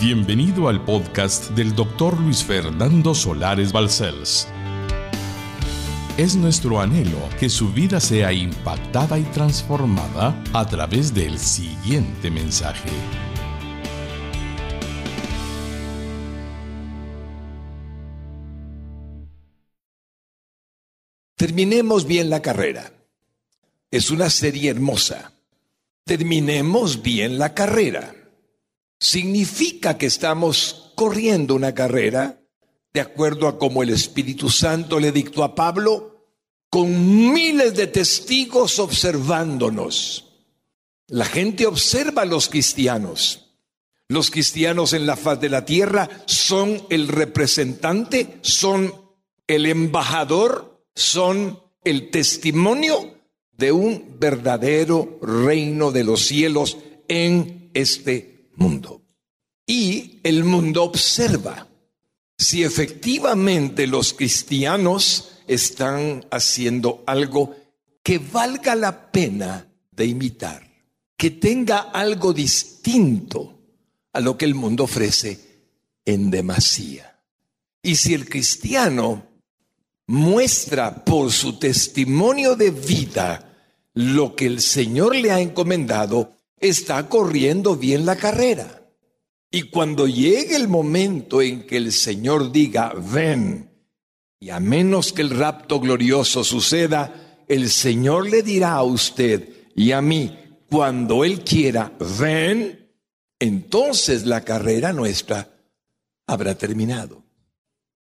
Bienvenido al podcast del doctor Luis Fernando Solares Balcells. Es nuestro anhelo que su vida sea impactada y transformada a través del siguiente mensaje. Terminemos bien la carrera. Es una serie hermosa. Terminemos bien la carrera significa que estamos corriendo una carrera de acuerdo a como el Espíritu Santo le dictó a Pablo, con miles de testigos observándonos. La gente observa a los cristianos. Los cristianos en la faz de la tierra son el representante, son el embajador, son el testimonio de un verdadero reino de los cielos en este mundo. Y el mundo observa si efectivamente los cristianos están haciendo algo que valga la pena de imitar, que tenga algo distinto a lo que el mundo ofrece en demasía. Y si el cristiano muestra por su testimonio de vida lo que el Señor le ha encomendado, está corriendo bien la carrera. Y cuando llegue el momento en que el Señor diga, ven, y a menos que el rapto glorioso suceda, el Señor le dirá a usted y a mí, cuando Él quiera, ven, entonces la carrera nuestra habrá terminado.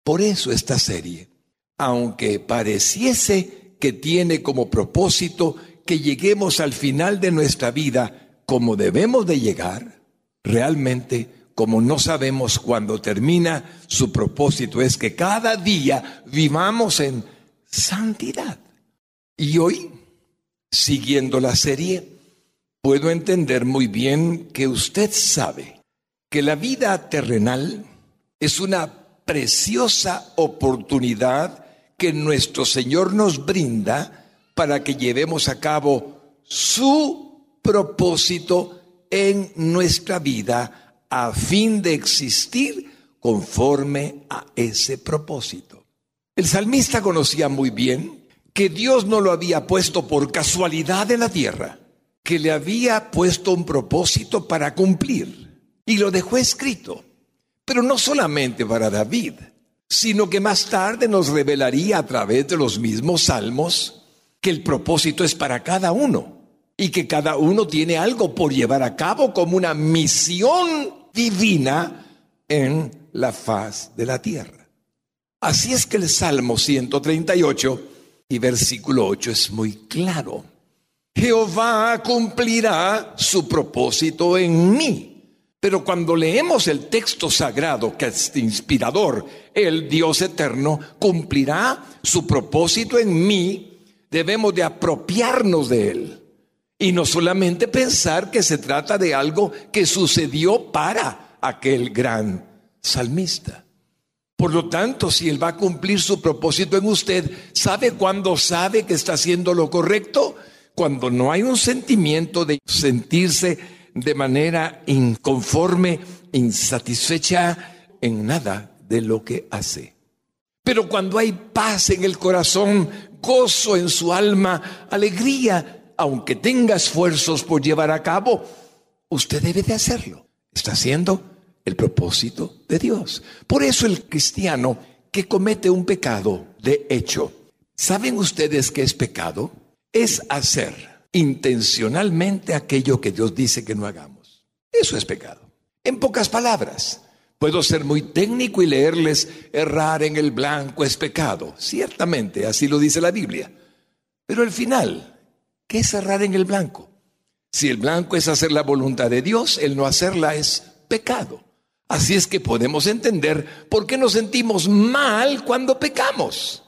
Por eso esta serie, aunque pareciese que tiene como propósito que lleguemos al final de nuestra vida como debemos de llegar, realmente como no sabemos cuándo termina, su propósito es que cada día vivamos en santidad. Y hoy, siguiendo la serie, puedo entender muy bien que usted sabe que la vida terrenal es una preciosa oportunidad que nuestro Señor nos brinda para que llevemos a cabo su propósito en nuestra vida a fin de existir conforme a ese propósito. El salmista conocía muy bien que Dios no lo había puesto por casualidad en la tierra, que le había puesto un propósito para cumplir y lo dejó escrito, pero no solamente para David, sino que más tarde nos revelaría a través de los mismos salmos que el propósito es para cada uno y que cada uno tiene algo por llevar a cabo como una misión divina en la faz de la tierra. Así es que el Salmo 138 y versículo 8 es muy claro. Jehová cumplirá su propósito en mí. Pero cuando leemos el texto sagrado, que es inspirador, el Dios eterno cumplirá su propósito en mí, debemos de apropiarnos de él. Y no solamente pensar que se trata de algo que sucedió para aquel gran salmista. Por lo tanto, si Él va a cumplir su propósito en usted, ¿sabe cuándo sabe que está haciendo lo correcto? Cuando no hay un sentimiento de sentirse de manera inconforme, insatisfecha en nada de lo que hace. Pero cuando hay paz en el corazón, gozo en su alma, alegría aunque tenga esfuerzos por llevar a cabo, usted debe de hacerlo. Está haciendo el propósito de Dios. Por eso el cristiano que comete un pecado de hecho, ¿saben ustedes qué es pecado? Es hacer intencionalmente aquello que Dios dice que no hagamos. Eso es pecado. En pocas palabras, puedo ser muy técnico y leerles errar en el blanco es pecado. Ciertamente, así lo dice la Biblia. Pero al final, ¿Qué es cerrar en el blanco? Si el blanco es hacer la voluntad de Dios, el no hacerla es pecado. Así es que podemos entender por qué nos sentimos mal cuando pecamos.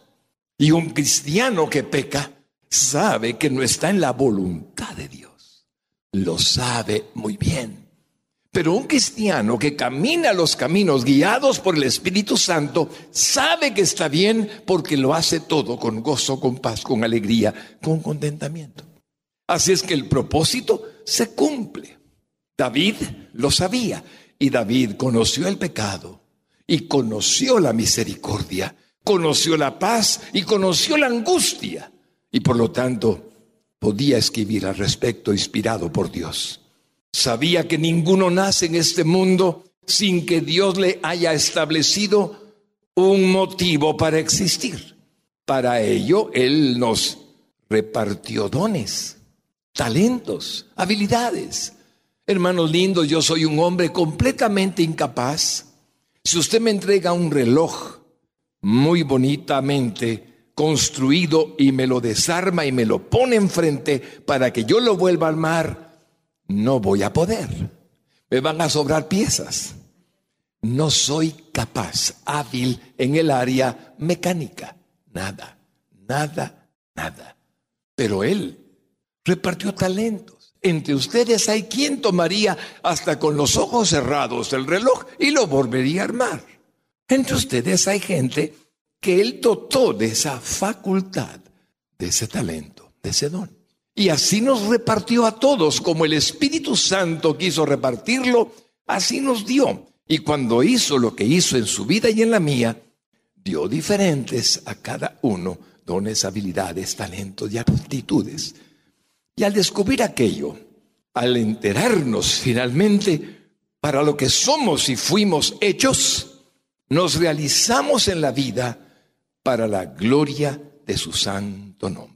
Y un cristiano que peca sabe que no está en la voluntad de Dios. Lo sabe muy bien. Pero un cristiano que camina los caminos guiados por el Espíritu Santo sabe que está bien porque lo hace todo con gozo, con paz, con alegría, con contentamiento. Así es que el propósito se cumple. David lo sabía Y David conoció el pecado y conoció la misericordia, conoció la paz y conoció la angustia. Y por lo tanto podía escribir al respecto inspirado por Dios. Sabía que ninguno nace en este mundo sin que Dios le haya establecido un motivo para existir. Para ello, Él nos repartió dones, talentos, habilidades. Hermanos lindos, yo soy un hombre completamente incapaz. Si usted me entrega un reloj muy bonitamente construido y me lo desarma y me lo pone enfrente para que yo lo vuelva a armar, no voy a poder. Me van a sobrar piezas. No soy capaz, hábil en el área mecánica. Nada, nada, nada. Pero Él repartió talentos. Entre ustedes hay quien tomaría hasta con los ojos cerrados el reloj y lo volvería a armar. Entre ustedes hay gente que Él dotó de esa facultad, de ese talento, de ese don. Y así nos repartió a todos, como el Espíritu Santo quiso repartirlo, así nos dio. Y cuando hizo lo que hizo en su vida y en la mía, dio diferentes a cada uno dones, habilidades, talentos y aptitudes. Y al descubrir aquello, al enterarnos finalmente para lo que somos y fuimos hechos, nos realizamos en la vida para la gloria de su santo nombre.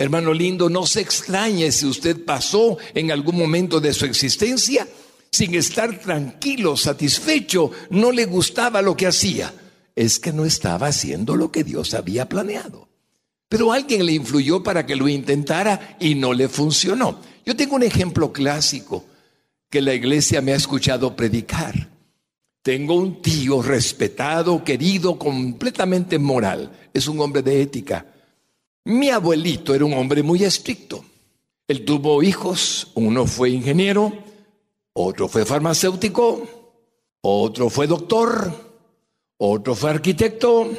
Hermano lindo, no se extrañe si usted pasó en algún momento de su existencia sin estar tranquilo, satisfecho, no le gustaba lo que hacía. Es que no estaba haciendo lo que Dios había planeado. Pero alguien le influyó para que lo intentara y no le funcionó. Yo tengo un ejemplo clásico que la iglesia me ha escuchado predicar. Tengo un tío respetado, querido, completamente moral. Es un hombre de ética. Mi abuelito era un hombre muy estricto. Él tuvo hijos, uno fue ingeniero, otro fue farmacéutico, otro fue doctor, otro fue arquitecto,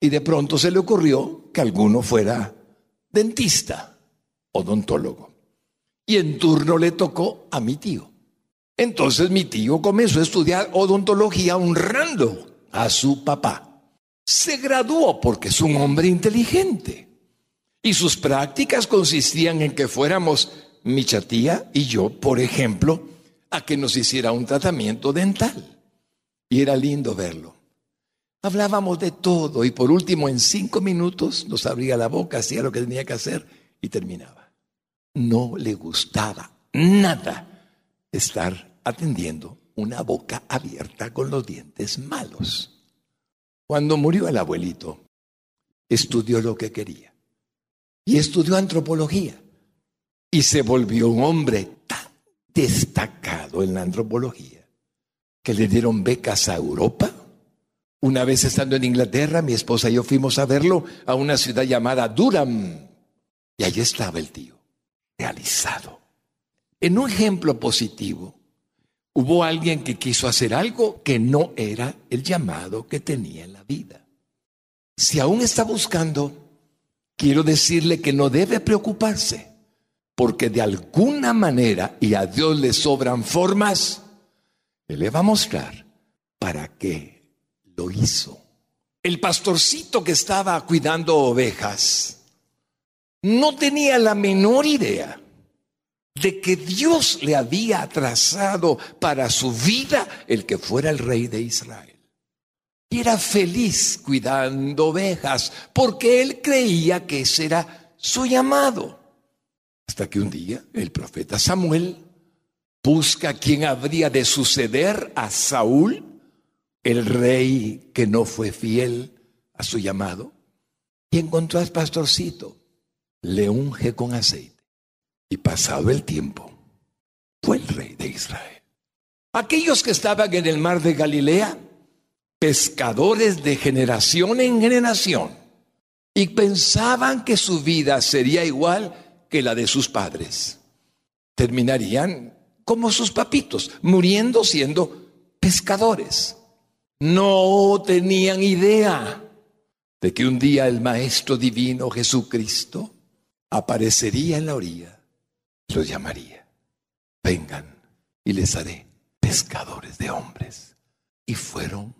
y de pronto se le ocurrió que alguno fuera dentista, odontólogo. Y en turno le tocó a mi tío. Entonces mi tío comenzó a estudiar odontología honrando a su papá. Se graduó porque es un hombre inteligente. Y sus prácticas consistían en que fuéramos mi chatía y yo, por ejemplo, a que nos hiciera un tratamiento dental. Y era lindo verlo. Hablábamos de todo y por último en cinco minutos nos abría la boca, hacía lo que tenía que hacer y terminaba. No le gustaba nada estar atendiendo una boca abierta con los dientes malos. Cuando murió el abuelito, estudió lo que quería y estudió antropología y se volvió un hombre tan destacado en la antropología que le dieron becas a Europa una vez estando en Inglaterra, mi esposa y yo fuimos a verlo a una ciudad llamada Durham. Y allí estaba el tío, realizado. En un ejemplo positivo, hubo alguien que quiso hacer algo que no era el llamado que tenía en la vida. Si aún está buscando, quiero decirle que no debe preocuparse, porque de alguna manera, y a Dios le sobran formas, Él le va a mostrar para qué lo hizo. El pastorcito que estaba cuidando ovejas no tenía la menor idea de que Dios le había trazado para su vida el que fuera el rey de Israel. Y era feliz cuidando ovejas porque él creía que ese era su llamado. Hasta que un día el profeta Samuel busca quien habría de suceder a Saúl el rey que no fue fiel a su llamado y encontró al pastorcito, le unge con aceite y pasado el tiempo fue el rey de Israel. Aquellos que estaban en el mar de Galilea, pescadores de generación en generación, y pensaban que su vida sería igual que la de sus padres, terminarían como sus papitos, muriendo siendo pescadores no tenían idea de que un día el Maestro Divino Jesucristo aparecería en la orilla, los llamaría, vengan y les haré pescadores de hombres. Y fueron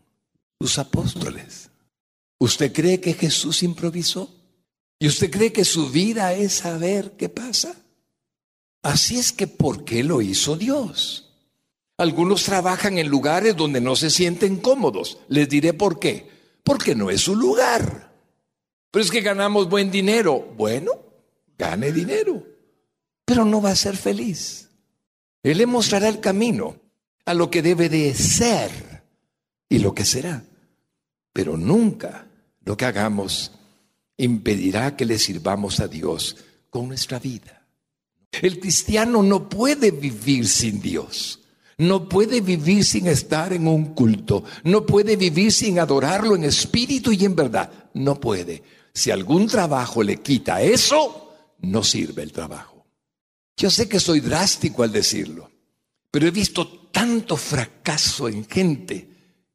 sus apóstoles. ¿Usted cree que Jesús improvisó? ¿Y usted cree que su vida es saber qué pasa? Así es que, ¿por qué lo hizo Dios? Algunos trabajan en lugares donde no se sienten cómodos. Les diré por qué. Porque no es su lugar. Pero es que ganamos buen dinero. Bueno, gane dinero. Pero no va a ser feliz. Él le mostrará el camino a lo que debe de ser y lo que será. Pero nunca lo que hagamos impedirá que le sirvamos a Dios con nuestra vida. El cristiano no puede vivir sin Dios. No puede vivir sin estar en un culto. No puede vivir sin adorarlo en espíritu y en verdad. No puede. Si algún trabajo le quita eso, no sirve el trabajo. Yo sé que soy drástico al decirlo, pero he visto tanto fracaso en gente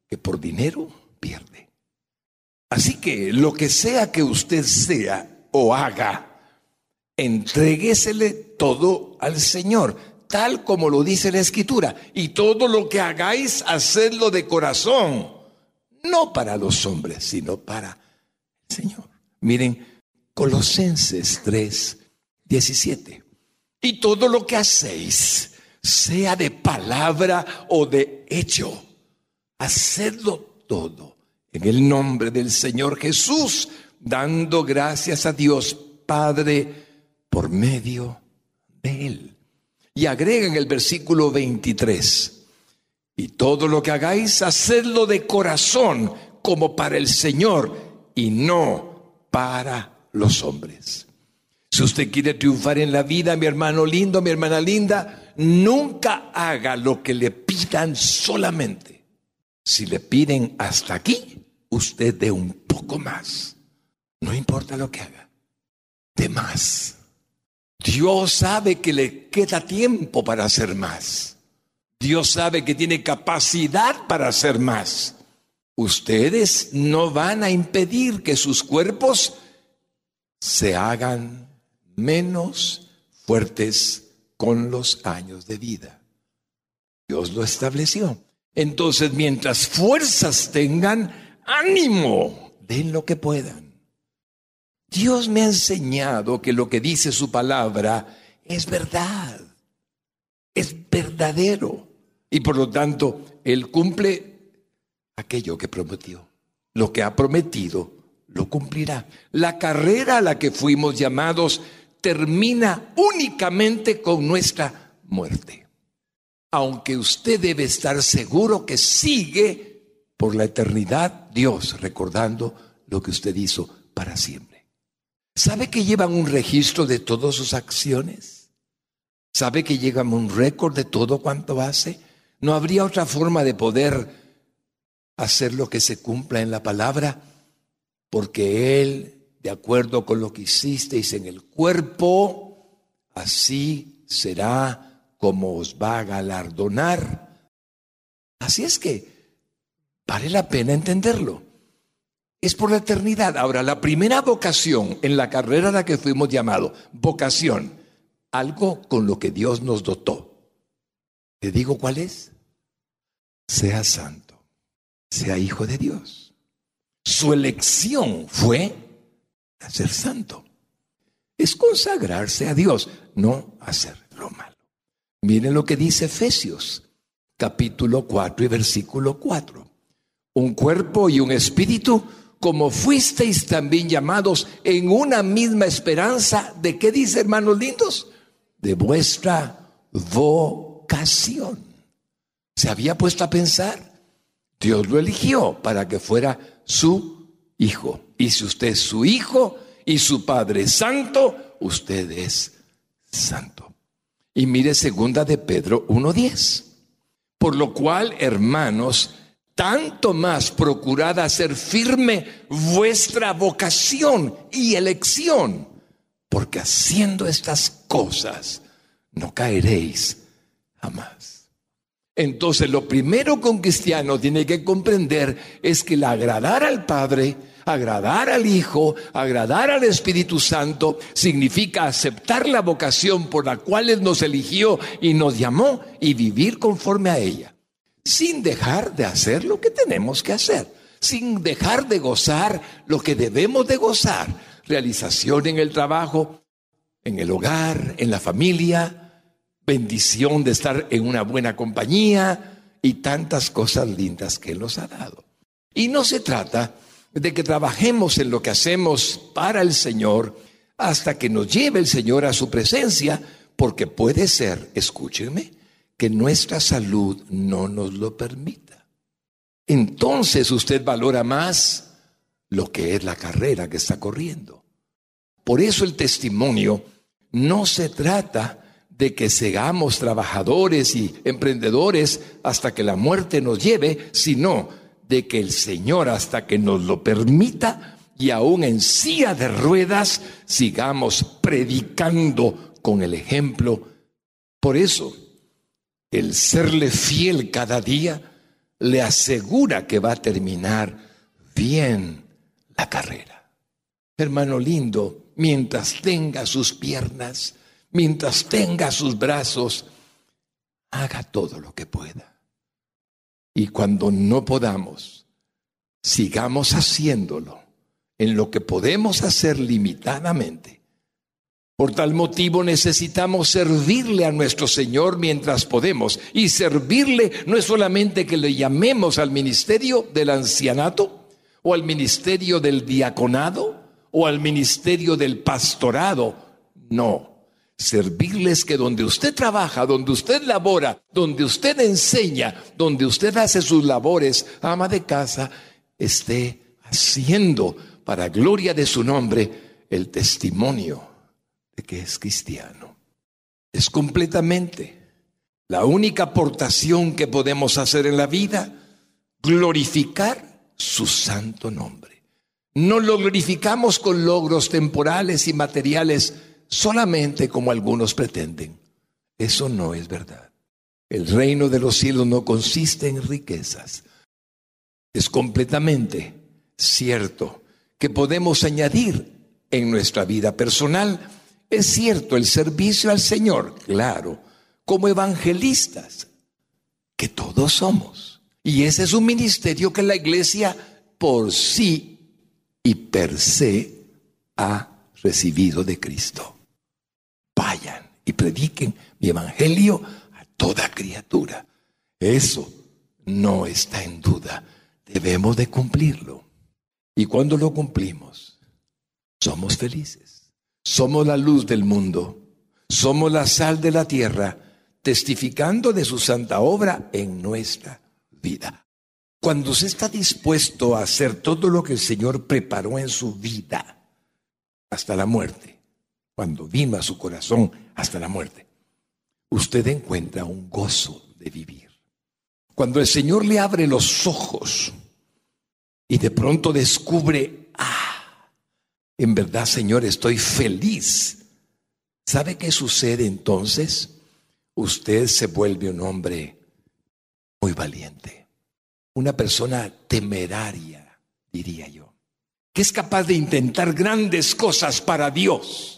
que por dinero pierde. Así que lo que sea que usted sea o haga, entréguesele todo al Señor, tal como lo dice la Escritura. Y todo lo que hagáis, hacedlo de corazón, no para los hombres, sino para el Señor. Miren, Colosenses 3, 17. Y todo lo que hacéis, sea de palabra o de hecho, hacedlo todo en el nombre del Señor Jesús, dando gracias a Dios Padre por medio de Él. Y agrega en el versículo 23, y todo lo que hagáis, hacedlo de corazón como para el Señor y no para los hombres. Si usted quiere triunfar en la vida, mi hermano lindo, mi hermana linda, nunca haga lo que le pidan solamente. Si le piden hasta aquí, usted de un poco más. No importa lo que haga, de más. Dios sabe que le queda tiempo para hacer más. Dios sabe que tiene capacidad para hacer más. Ustedes no van a impedir que sus cuerpos se hagan menos fuertes con los años de vida. Dios lo estableció. Entonces, mientras fuerzas tengan, ánimo, den lo que puedan. Dios me ha enseñado que lo que dice su palabra es verdad, es verdadero. Y por lo tanto, Él cumple aquello que prometió. Lo que ha prometido, lo cumplirá. La carrera a la que fuimos llamados termina únicamente con nuestra muerte. Aunque usted debe estar seguro que sigue por la eternidad Dios recordando lo que usted hizo para siempre. ¿Sabe que llevan un registro de todas sus acciones? ¿Sabe que llevan un récord de todo cuanto hace? ¿No habría otra forma de poder hacer lo que se cumpla en la palabra? Porque Él, de acuerdo con lo que hicisteis en el cuerpo, así será como os va a galardonar. Así es que Vale la pena entenderlo. Es por la eternidad. Ahora, la primera vocación en la carrera a la que fuimos llamados, vocación, algo con lo que Dios nos dotó. ¿Te digo cuál es? Sea santo, sea hijo de Dios. Su elección fue ser santo. Es consagrarse a Dios, no hacer lo malo. Miren lo que dice Efesios, capítulo 4 y versículo 4 un cuerpo y un espíritu, como fuisteis también llamados en una misma esperanza de qué dice, hermanos lindos, de vuestra vocación. ¿Se había puesto a pensar? Dios lo eligió para que fuera su hijo. Y si usted es su hijo y su Padre santo, usted es santo. Y mire segunda de Pedro 1.10. Por lo cual, hermanos, tanto más procurad hacer firme vuestra vocación y elección, porque haciendo estas cosas no caeréis jamás. Entonces lo primero que un cristiano tiene que comprender es que el agradar al Padre, agradar al Hijo, agradar al Espíritu Santo, significa aceptar la vocación por la cual Él nos eligió y nos llamó y vivir conforme a ella. sin dejar de hacer lo que tenemos que hacer, sin dejar de gozar lo que debemos de gozar. Realización en el trabajo, en el hogar, en la familia, bendición de estar en una buena compañía y tantas cosas lindas que Él nos ha dado. Y no se trata de que trabajemos en lo que hacemos para el Señor hasta que nos lleve el Señor a su presencia, porque puede ser, escúchenme, que nuestra salud no nos lo permita. Entonces usted valora más lo que es la carrera que está corriendo. Por eso el testimonio no se trata de que seamos trabajadores y emprendedores hasta que la muerte nos lleve, sino de que el Señor hasta que nos lo permita y aún en silla de ruedas sigamos predicando con el ejemplo. Por eso, el serle fiel cada día le asegura que va a terminar bien la carrera. Hermano lindo, mientras tenga sus piernas, mientras tenga sus brazos, haga todo lo que pueda. Y cuando no podamos, sigamos haciéndolo en lo que podemos hacer limitadamente por tal motivo necesitamos servirle a nuestro Señor mientras podemos. Y servirle no es solamente que le llamemos al ministerio del ancianato o al ministerio del diaconado o al ministerio del pastorado. No. Servirles que donde usted trabaja, donde usted labora, donde usted enseña, donde usted hace sus labores, ama de casa, esté haciendo para gloria de su nombre el testimonio de que es cristiano. Es completamente la única aportación que podemos hacer en la vida, glorificar su santo nombre. No lo glorificamos con logros temporales y materiales solamente como algunos pretenden. Eso no es verdad. El reino de los cielos no consiste en riquezas. Es completamente cierto que podemos añadir en nuestra vida personal es cierto, el servicio al Señor, claro, como evangelistas, que todos somos. Y ese es un ministerio que la iglesia por sí y per se ha recibido de Cristo. Y prediquen mi evangelio a toda criatura. Eso no está en duda. Debemos de cumplirlo. Y cuando lo cumplimos, somos felices. Somos la luz del mundo, somos la sal de la tierra, testificando de su santa obra en nuestra vida. Cuando usted está dispuesto a hacer todo lo que el Señor preparó en su vida, hasta la muerte, cuando vino a su corazón hasta la muerte, usted encuentra un gozo de vivir. Cuando el Señor le abre los ojos y de pronto descubre, ah, en verdad, Señor, estoy feliz. ¿Sabe qué sucede entonces? Usted se vuelve un hombre muy valiente, una persona temeraria, diría yo, que es capaz de intentar grandes cosas para Dios,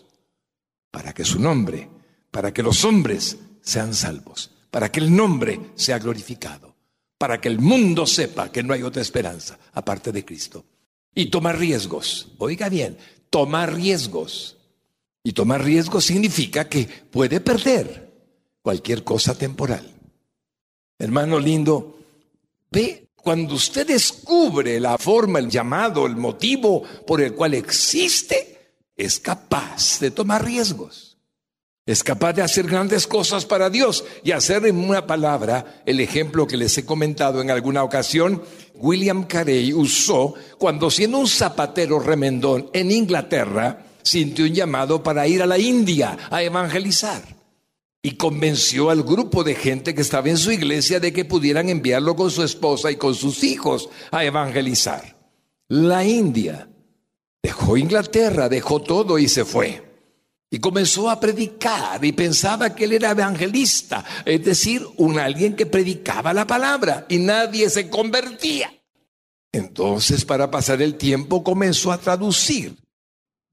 para que su nombre, para que los hombres sean salvos, para que el nombre sea glorificado, para que el mundo sepa que no hay otra esperanza aparte de Cristo y tomar riesgos. Oiga bien, tomar riesgos. Y tomar riesgos significa que puede perder cualquier cosa temporal. Hermano lindo, ve, cuando usted descubre la forma, el llamado, el motivo por el cual existe, es capaz de tomar riesgos. Es capaz de hacer grandes cosas para Dios y hacer en una palabra el ejemplo que les he comentado en alguna ocasión. William Carey usó cuando siendo un zapatero remendón en Inglaterra, sintió un llamado para ir a la India a evangelizar. Y convenció al grupo de gente que estaba en su iglesia de que pudieran enviarlo con su esposa y con sus hijos a evangelizar. La India dejó Inglaterra, dejó todo y se fue. Y comenzó a predicar y pensaba que él era evangelista, es decir, un alguien que predicaba la palabra y nadie se convertía. Entonces, para pasar el tiempo, comenzó a traducir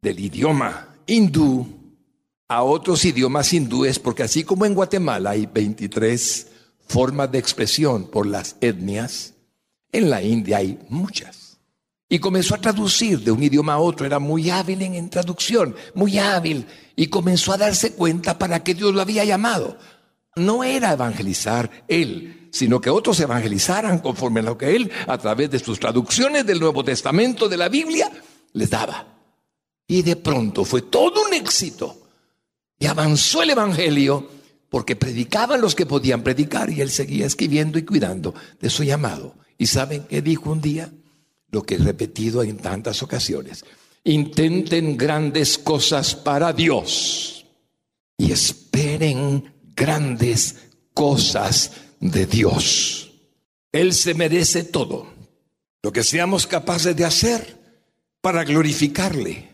del idioma hindú a otros idiomas hindúes, porque así como en Guatemala hay 23 formas de expresión por las etnias, en la India hay muchas. Y comenzó a traducir de un idioma a otro, era muy hábil en, traducción, muy hábil, y comenzó a darse cuenta para qué Dios lo había llamado. No era evangelizar él, sino que otros evangelizaran conforme a lo que él, a través de sus traducciones del Nuevo Testamento, de la Biblia, les daba. Y de pronto fue todo un éxito. Y avanzó el Evangelio porque predicaban los que podían predicar y él seguía escribiendo y cuidando de su llamado. ¿Y saben qué dijo un día? Lo que he repetido en tantas ocasiones. Intenten grandes cosas para Dios y esperen grandes cosas de Dios. Él se merece todo. Lo que seamos capaces de hacer para glorificarle.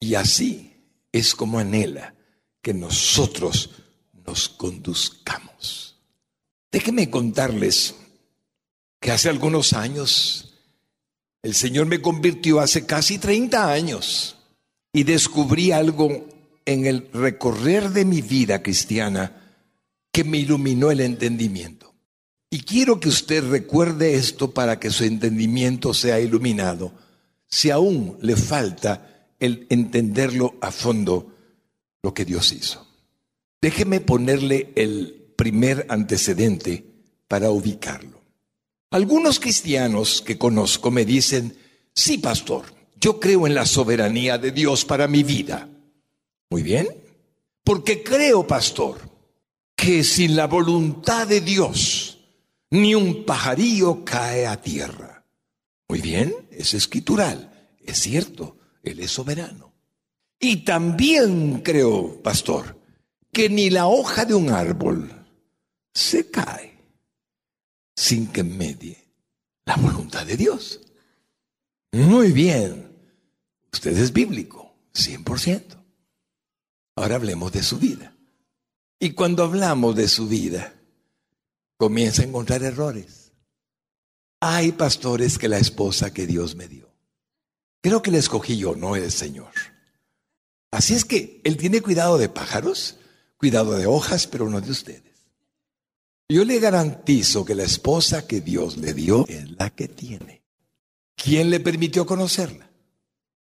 Y así es como anhela que nosotros nos conduzcamos. Déjenme contarles que hace algunos años el Señor me convirtió hace casi 30 años y descubrí algo en el recorrer de mi vida cristiana que me iluminó el entendimiento. Y quiero que usted recuerde esto para que su entendimiento sea iluminado, si aún le falta el entenderlo a fondo lo que Dios hizo. Déjeme ponerle el primer antecedente para ubicarlo. Algunos cristianos que conozco me dicen, sí, pastor, yo creo en la soberanía de Dios para mi vida. Muy bien, porque creo, pastor, que sin la voluntad de Dios ni un pajarillo cae a tierra. Muy bien, es escritural, es cierto, Él es soberano. Y también creo, pastor, que ni la hoja de un árbol se cae sin que medie la voluntad de Dios. Muy bien, usted es bíblico, 100%. Ahora hablemos de su vida. Y cuando hablamos de su vida, comienza a encontrar errores. Hay pastores que la esposa que Dios me dio. Creo que la escogí yo, no el Señor. Así es que Él tiene cuidado de pájaros, cuidado de hojas, pero no de ustedes. Yo le garantizo que la esposa que Dios le dio es la que tiene. ¿Quién le permitió conocerla?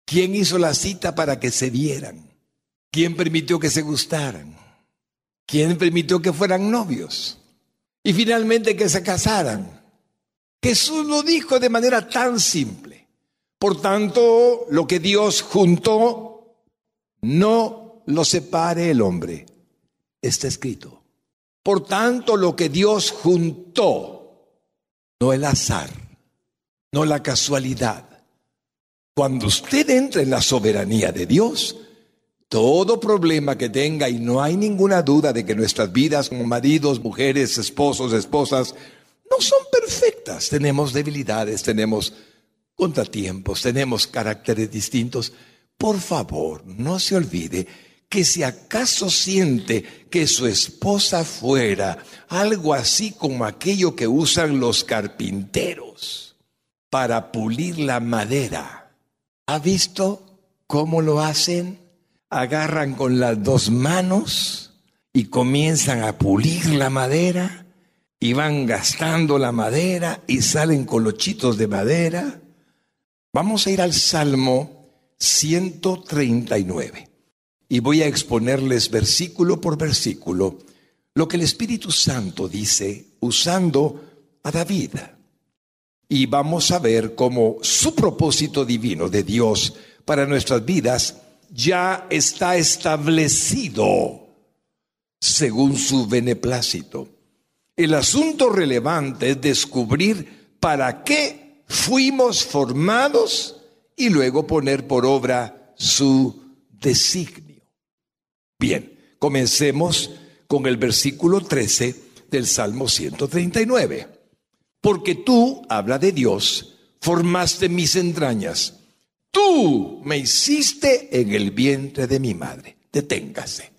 ¿Quién hizo la cita para que se vieran? ¿Quién permitió que se gustaran? ¿Quién permitió que fueran novios? Y finalmente que se casaran. Jesús lo dijo de manera tan simple. Por tanto, lo que Dios juntó, no lo separe el hombre. Está escrito. Por tanto, lo que Dios juntó, no el azar, no la casualidad. Cuando usted entra en la soberanía de Dios, todo problema que tenga, y no hay ninguna duda de que nuestras vidas como maridos, mujeres, esposos, esposas, no son perfectas. Tenemos debilidades, tenemos contratiempos, tenemos caracteres distintos. Por favor, no se olvide que si acaso siente que su esposa fuera algo así como aquello que usan los carpinteros para pulir la madera, ¿ha visto cómo lo hacen? agarran con las dos manos y comienzan a pulir la madera y van gastando la madera y salen colochitos de madera. Vamos a ir al Salmo 139 y voy a exponerles versículo por versículo lo que el Espíritu Santo dice usando a David. Y vamos a ver cómo su propósito divino de Dios para nuestras vidas ya está establecido según su beneplácito. El asunto relevante es descubrir para qué fuimos formados y luego poner por obra su designio. Bien, comencemos con el versículo 13 del Salmo 139. Porque tú, habla de Dios, formaste mis entrañas Tú me hiciste en el vientre de mi madre. Deténgase.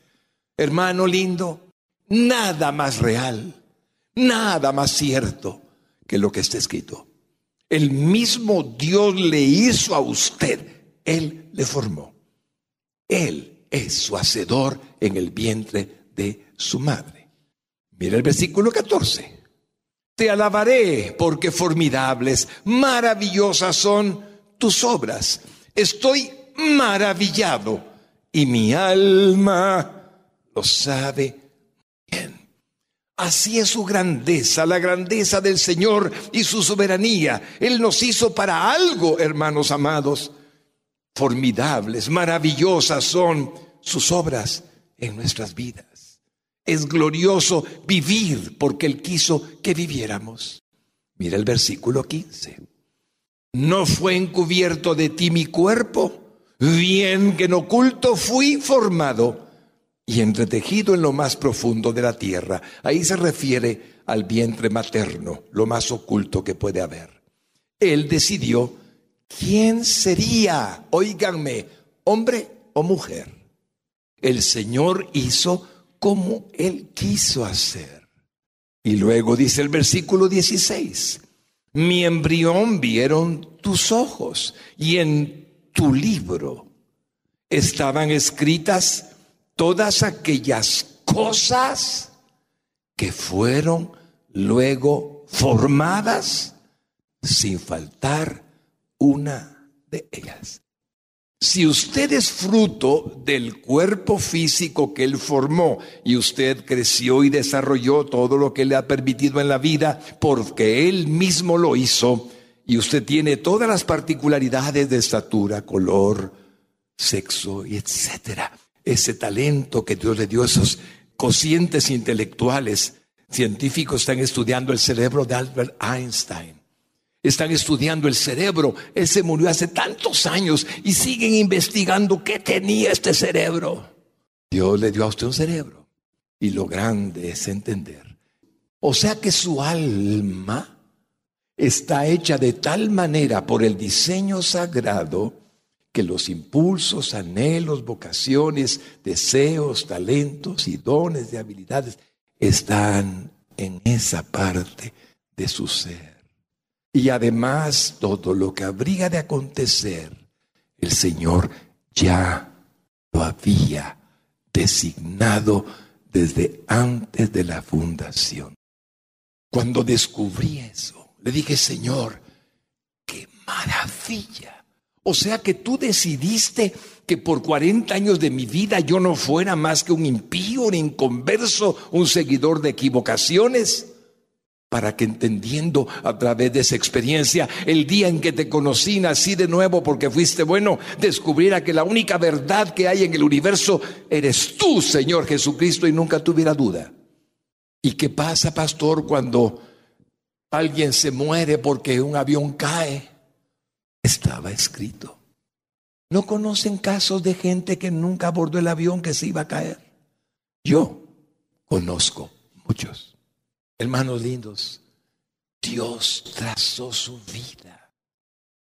Hermano lindo, nada más real, nada más cierto que lo que está escrito. El mismo Dios le hizo a usted, Él le formó. Él es su hacedor en el vientre de su madre. Mira el versículo 14. Te alabaré porque formidables, maravillosas son tus obras. Estoy maravillado y mi alma lo sabe bien. Así es su grandeza, la grandeza del Señor y su soberanía. Él nos hizo para algo, hermanos amados. Formidables, maravillosas son sus obras en nuestras vidas. Es glorioso vivir porque Él quiso que viviéramos. Mira el versículo 15. No fue encubierto de ti mi cuerpo, bien que en oculto fui formado y entretejido en lo más profundo de la tierra. Ahí se refiere al vientre materno, lo más oculto que puede haber. Él decidió quién sería, oíganme, hombre o mujer. El Señor hizo como Él quiso hacer. Y luego dice el versículo 16, mi embrión vieron tus ojos y en tu libro estaban escritas todas aquellas cosas que fueron luego formadas sin faltar una de ellas. Si usted es fruto del cuerpo físico que Él formó y usted creció y desarrolló todo lo que le ha permitido en la vida porque Él mismo lo hizo y usted tiene todas las particularidades de estatura, color, sexo y etcétera. Ese talento que Dios le dio, esos cocientes intelectuales, científicos están estudiando el cerebro de Albert Einstein están estudiando el cerebro. Él se murió hace tantos años y siguen investigando qué tenía este cerebro. Dios le dio a usted un cerebro. Y lo grande es entender. O sea que su alma está hecha de tal manera por el diseño sagrado que los impulsos, anhelos, vocaciones, deseos, talentos y dones de habilidades están en esa parte de su ser. Y además todo lo que habría de acontecer, el Señor ya lo había designado desde antes de la fundación. Cuando descubrí eso, le dije, Señor, qué maravilla. O sea que tú decidiste que por 40 años de mi vida yo no fuera más que un impío, un inconverso, un seguidor de equivocaciones para que entendiendo a través de esa experiencia, el día en que te conocí, nací de nuevo porque fuiste bueno, descubriera que la única verdad que hay en el universo eres tú, Señor Jesucristo, y nunca tuviera duda. ¿Y qué pasa, pastor, cuando alguien se muere porque un avión cae? Estaba escrito. ¿No conocen casos de gente que nunca abordó el avión que se iba a caer? Yo conozco muchos. Hermanos lindos, Dios trazó su vida.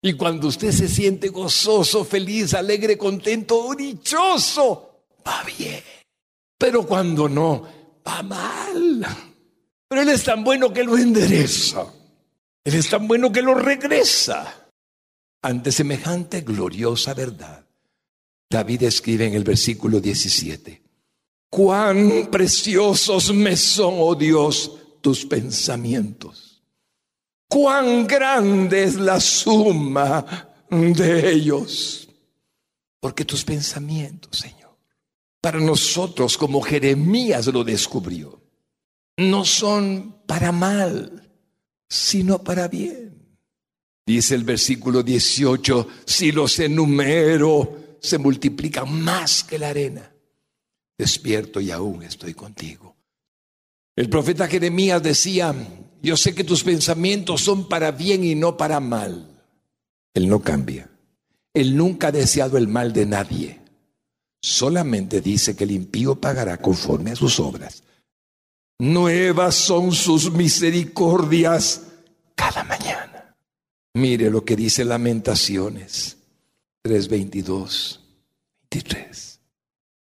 Y cuando usted se siente gozoso, feliz, alegre, contento, dichoso, va bien. Pero cuando no, va mal. Pero Él es tan bueno que lo endereza. Él es tan bueno que lo regresa. Ante semejante gloriosa verdad, David escribe en el versículo 17, cuán preciosos me son, oh Dios, tus pensamientos. Cuán grande es la suma de ellos. Porque tus pensamientos, Señor, para nosotros, como Jeremías lo descubrió, no son para mal, sino para bien. Dice el versículo 18, si los enumero, se multiplican más que la arena. Despierto y aún estoy contigo. El profeta Jeremías decía, yo sé que tus pensamientos son para bien y no para mal. Él no cambia. Él nunca ha deseado el mal de nadie. Solamente dice que el impío pagará conforme a sus obras. Nuevas son sus misericordias cada mañana. Mire lo que dice Lamentaciones 3:22, 23.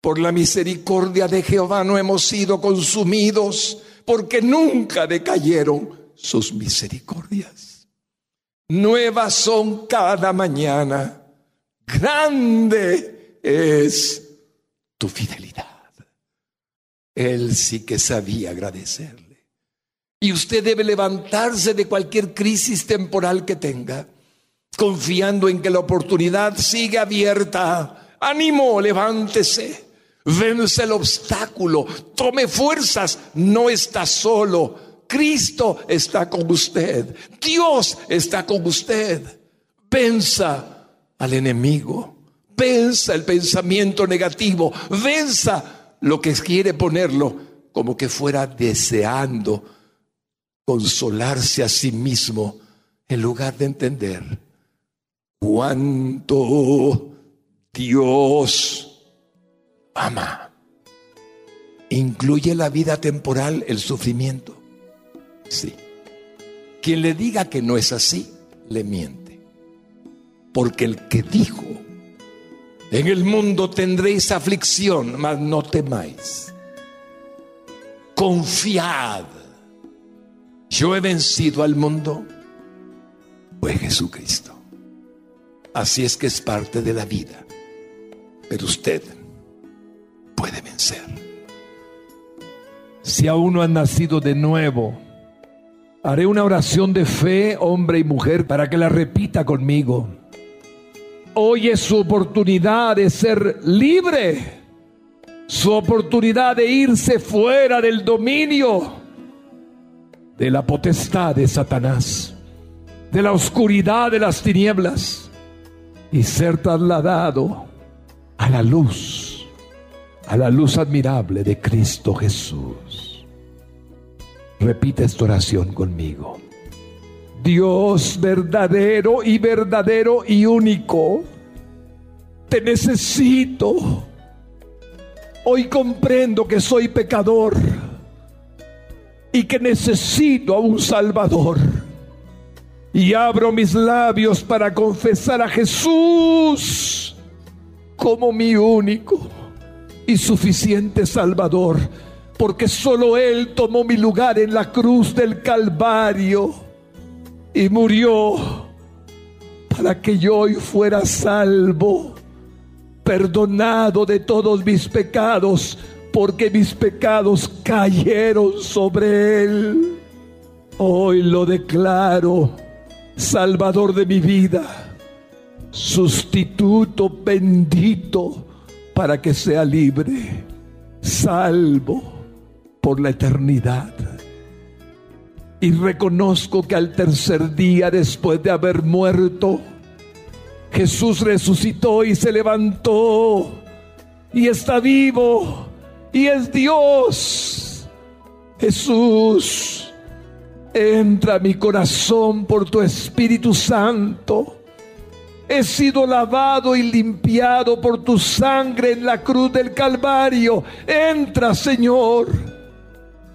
Por la misericordia de Jehová no hemos sido consumidos, porque nunca decayeron sus misericordias. Nuevas son cada mañana. Grande es tu fidelidad. Él sí que sabía agradecerle. Y usted debe levantarse de cualquier crisis temporal que tenga, confiando en que la oportunidad sigue abierta. Ánimo, levántese, vence el obstáculo, tome fuerzas, no está solo. Cristo está con usted, Dios está con usted. Venza al enemigo, venza el pensamiento negativo, venza lo que quiere ponerlo como que fuera deseando consolarse a sí mismo en lugar de entender cuánto Dios ama. ¿Incluye la vida temporal el sufrimiento? Sí. Quien le diga que no es así, le miente. Porque el que dijo en el mundo tendréis aflicción, mas no temáis. Confiad. Yo he vencido al mundo. Fue Jesucristo. Así es que es parte de la vida. Pero usted puede vencer. Si aún no han nacido de nuevo, haré una oración de fe, hombre y mujer, para que la repita conmigo. Hoy es su oportunidad de ser libre, su oportunidad de irse fuera del dominio de la potestad de Satanás, de la oscuridad de las tinieblas y ser trasladado a la luz, a la luz admirable de Cristo Jesús. Repite esta oración conmigo. Dios verdadero y verdadero y único, te necesito. Hoy comprendo que soy pecador y que necesito a un Salvador. Y abro mis labios para confesar a Jesús como mi único y suficiente Salvador, porque solo Él tomó mi lugar en la cruz del Calvario y murió para que yo hoy fuera salvo, perdonado de todos mis pecados, porque mis pecados cayeron sobre él. Hoy lo declaro Salvador de mi vida, sustituto bendito para que sea libre, salvo por la eternidad y reconozco que al tercer día después de haber muerto, Jesús resucitó y se levantó y está vivo y es Dios. Jesús, entra a mi corazón por tu Espíritu Santo. He sido lavado y limpiado por tu sangre en la cruz del Calvario. Entra, Señor.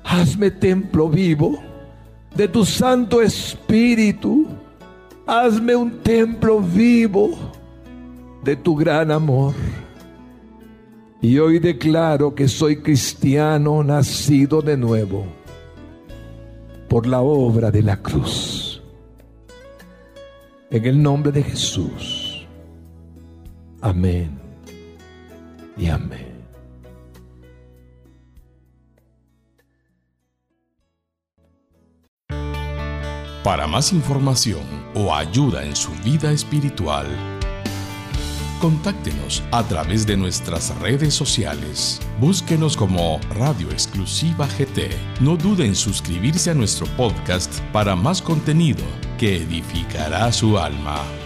Hazme templo vivo de tu Santo Espíritu. Hazme un templo vivo de tu gran amor. Y hoy declaro que soy cristiano nacido de nuevo por la obra de la cruz. En el nombre de Jesús. Amén y amén. Para más información o ayuda en su vida espiritual, contáctenos a través de nuestras redes sociales. Búsquenos como Radio Exclusiva GT. No dude en suscribirse a nuestro podcast para más contenido que edificará su alma.